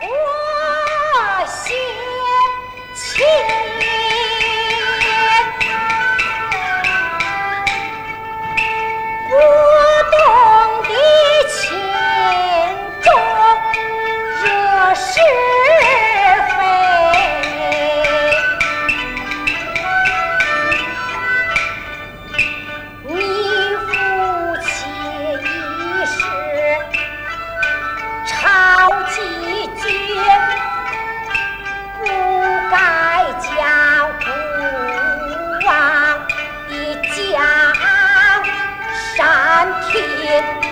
Eh! Thank you.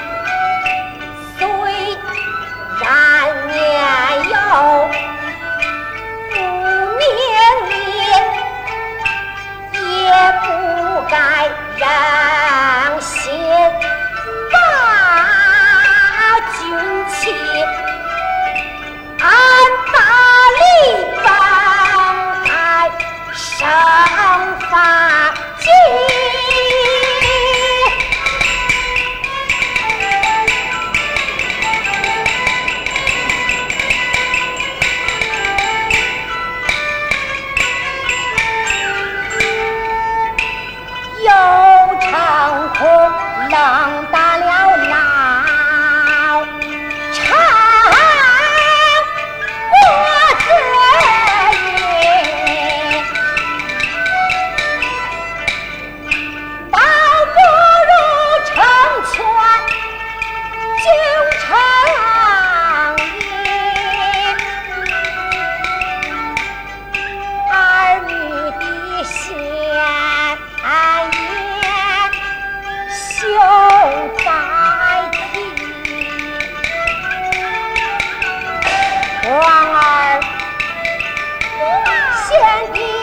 皇儿先帝